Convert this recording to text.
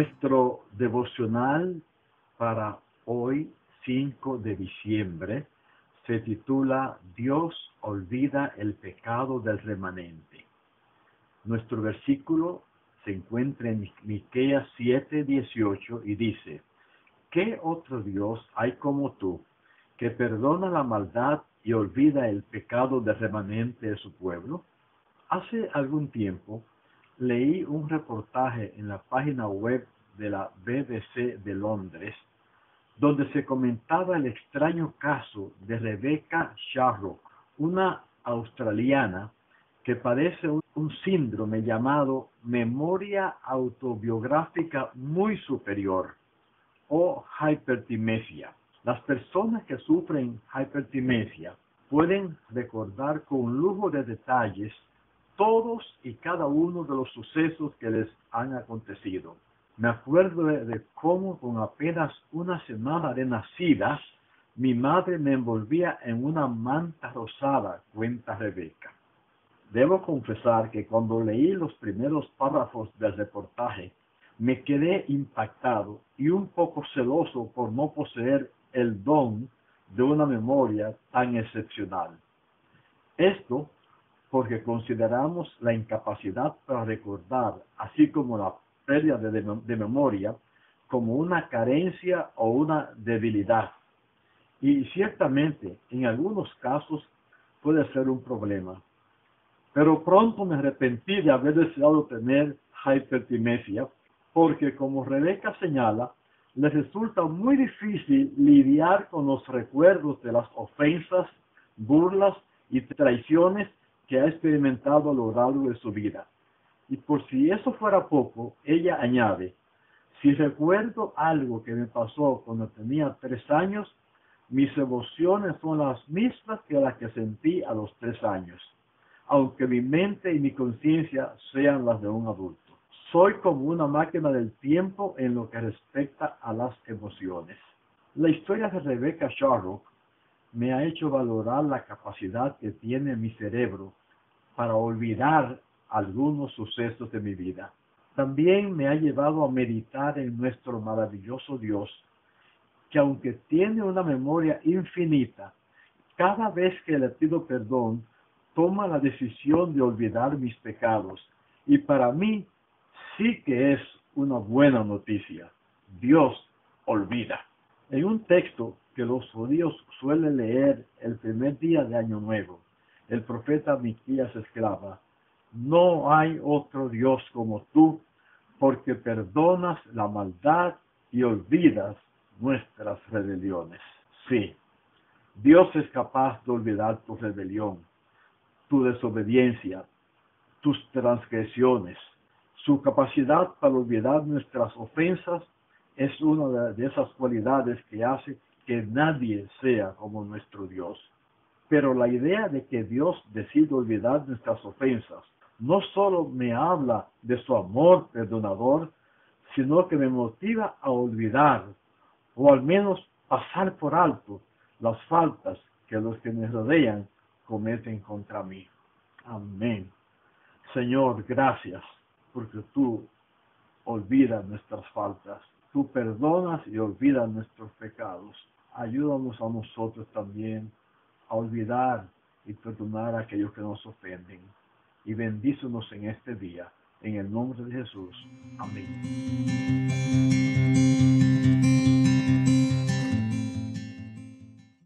Nuestro devocional para hoy, 5 de diciembre, se titula Dios olvida el pecado del remanente. Nuestro versículo se encuentra en Miqueas 7, 18 y dice, ¿qué otro Dios hay como tú que perdona la maldad y olvida el pecado del remanente de su pueblo? Hace algún tiempo leí un reportaje en la página web de la BBC de Londres, donde se comentaba el extraño caso de Rebecca Sharrock, una australiana que padece un, síndrome llamado memoria autobiográfica muy superior o hipertimesia. Las personas que sufren hipertimesia pueden recordar con lujo de detalles todos y cada uno de los sucesos que les han acontecido. Me acuerdo de, cómo con apenas una semana de nacida, mi madre me envolvía en una manta rosada, cuenta Rebeca. Debo confesar que cuando leí los primeros párrafos del reportaje, me quedé impactado y un poco celoso por no poseer el don de una memoria tan excepcional. Esto porque consideramos la incapacidad para recordar, así como la pérdida de, memoria, como una carencia o una debilidad. Y ciertamente, en algunos casos, puede ser un problema. Pero pronto me arrepentí de haber deseado tener hipertimesia, porque como Rebeca señala, le resulta muy difícil lidiar con los recuerdos de las ofensas, burlas y traiciones que ha experimentado a lo largo de su vida. Y por si eso fuera poco, ella añade, si recuerdo algo que me pasó cuando tenía tres años, mis emociones son las mismas que las que sentí a los tres años, aunque mi mente y mi conciencia sean las de un adulto. Soy como una máquina del tiempo en lo que respecta a las emociones. La historia de Rebecca Sharrock me ha hecho valorar la capacidad que tiene mi cerebro para olvidar algunos sucesos de mi vida. También me ha llevado a meditar en nuestro maravilloso Dios, que aunque tiene una memoria infinita, cada vez que le pido perdón, toma la decisión de olvidar mis pecados. Y para mí sí que es una buena noticia. Dios olvida. En un texto que los judíos suelen leer el primer día de Año Nuevo, el profeta Miquías esclava, no hay otro Dios como tú, porque perdonas la maldad y olvidas nuestras rebeliones. Sí, Dios es capaz de olvidar tu rebelión, tu desobediencia, tus transgresiones. Su capacidad para olvidar nuestras ofensas es una de esas cualidades que hace que nadie sea como nuestro Dios. Pero la idea de que Dios decide olvidar nuestras ofensas no solo me habla de su amor perdonador, sino que me motiva a olvidar o al menos pasar por alto las faltas que los que me rodean cometen contra mí. Amén. Señor, gracias porque tú olvidas nuestras faltas, tú perdonas y olvidas nuestros pecados. Ayúdanos a nosotros también a olvidar y perdonar a aquellos que nos ofenden. Y bendícenos en este día. En el nombre de Jesús. Amén.